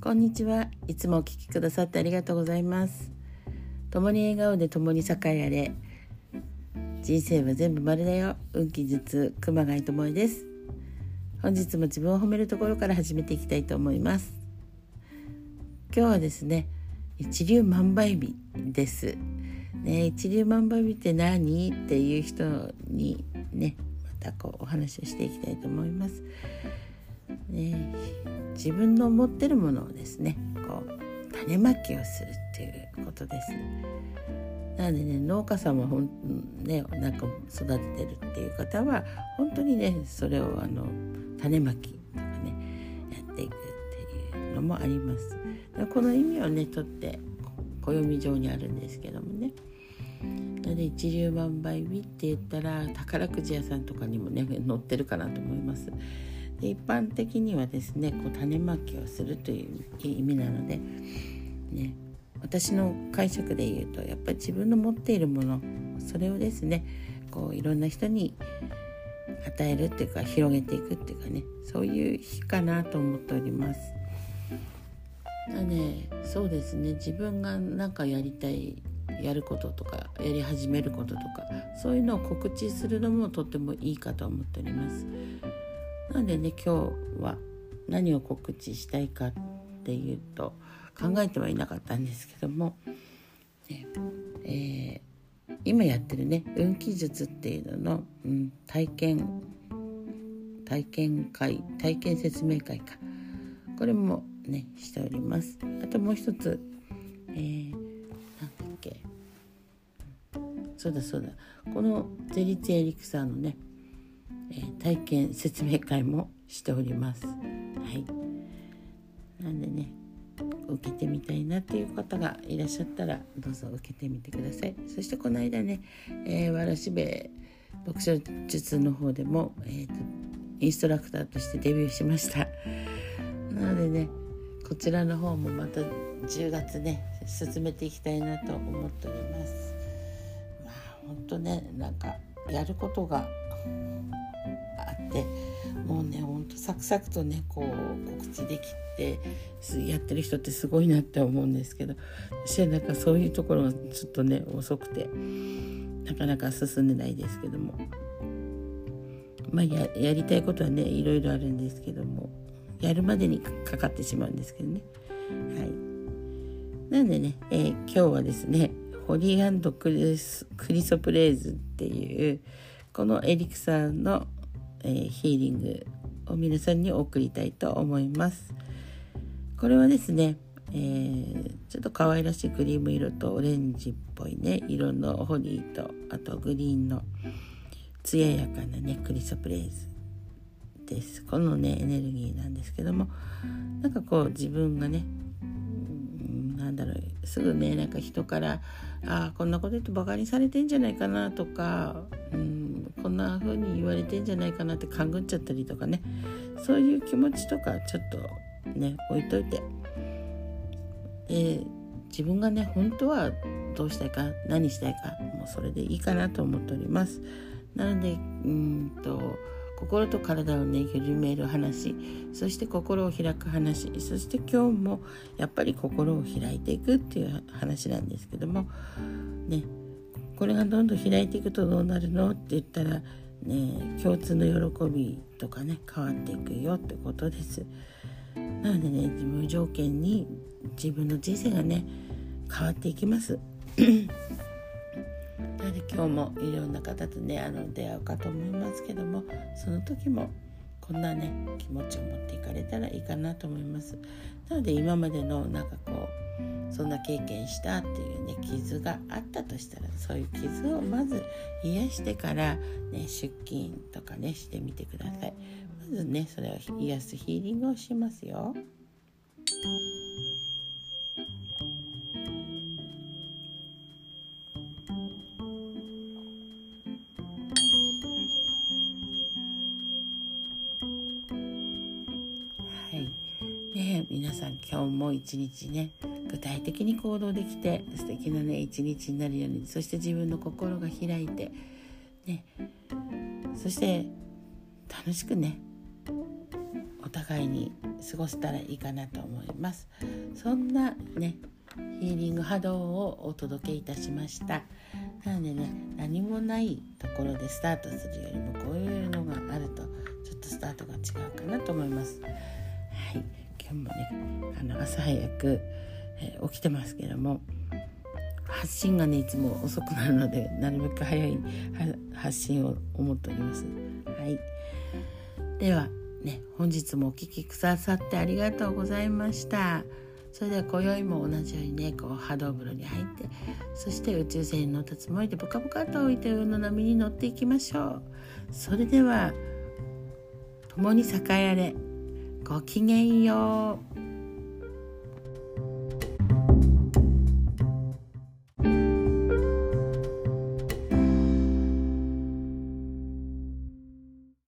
こんにちは。いつもお聞きくださってありがとうございます。共に笑顔で共に栄えあれ。人生は全部丸だよ。運気術熊谷智恵です。本日も自分を褒めるところから始めていきたいと思います。今日はですね一粒万倍日です。ね一粒万倍日って何？っていう人にねまたこうお話をしていきたいと思います。ね、自分の持ってるものをですねこう種まきをするっていうことです。なのでね農家さんはほん、ね、なんか育ててるっていう方は本当にねそれをあの種まきとかねやっていくっていうのもあります。この意味をねとって暦上にあるんですけどもね。なので一粒万倍日って言ったら宝くじ屋さんとかにもね載ってるかなと思います。一般的にはですねこう種まきをするという意味なので、ね、私の解釈で言うとやっぱり自分の持っているものそれをですねこういろんな人に与えるっていうか広げていくっていうかねそういう日かなと思っております。だねそうですね自分が何かやりたいやることとかやり始めることとかそういうのを告知するのもとってもいいかと思っております。なんでね今日は何を告知したいかっていうと考えてはいなかったんですけども、ねえー、今やってるね運気術っていうのの、うん、体験体験会体験説明会か。これもねしております。あともう一つ、えー、なんだっけ。そうだそうだ。このゼリツエリクサーのねえ、体験説明会もしております。はい、なんでね受けてみたいなっていう方がいらっしゃったらどうぞ受けてみてください。そしてこの間ね、えー、わらしべ読書術の方でも、えーと、インストラクターとしてデビューしました。なのでねこちらの方もまた10月ね進めていきたいなと思っております。まあ本当ねなんかやることがあってもうねほんとサクサクとねこう告知できてやってる人ってすごいなって思うんですけど私はなんかそういうところがちょっとね遅くてなかなか進んでないですけども。まあややりたいことはねいろいろあるんですけどもやるまでにかかってしまうんですけどね。はい。なんでね、えー、今日はですねホリークリクリソプレーズっていうこのエリクサーのえー、ヒーリングを皆さんに送りたいと思います。これはですね、えー、ちょっと可愛らしいクリーム色とオレンジっぽいね色のホリーとあとグリーンの艶やかなねクリソプレイズですこのねエネルギーなんですけどもなんかこう自分がねだろうすぐねなんか人から「ああこんなこと言ってバカにされてんじゃないかな」とか、うん、こんな風に言われてんじゃないかなって勘ぐっちゃったりとかねそういう気持ちとかちょっとね置いといて、えー、自分がね本当はどうしたいか何したいかもうそれでいいかなと思っております。なのでうんと心と体をね緩める話そして心を開く話そして今日もやっぱり心を開いていくっていう話なんですけどもねこれがどんどん開いていくとどうなるのって言ったらね共通の喜びとかね変わっていくよってことです。なのでね無条件に自分の人生がね変わっていきます。なので今日もいろんな方とねあの出会うかと思いますけどもその時もこんなね気持ちを持っていかれたらいいかなと思います。なので今までのなんかこうそんな経験したっていうね傷があったとしたらそういう傷をまず癒してから、ね、出勤とかねしてみてください。まずねそれを癒すヒーリングをしますよ。皆さん今日も一日ね具体的に行動できて素敵なね一日になるようにそして自分の心が開いてねそして楽しくねお互いに過ごせたらいいかなと思います。そんなねヒーリング波動をお届けいたしました。なのでね何もないところでスタートするよりもこういうのがあるとちょっとスタートが違うかなと思います。はい。今日もねあの朝早く、えー、起きてますけども発信がねいつも遅くなるのでなるべく早い発信を思っております。はい。ではね本日もお聴きくださってありがとうございました。それでは今宵も同じようにねこう波動風呂に入ってそして宇宙船に乗ったつもりでブカブカと浮いてるの波に乗っていきましょう。それでは共に栄えあれ。ごきげんよう。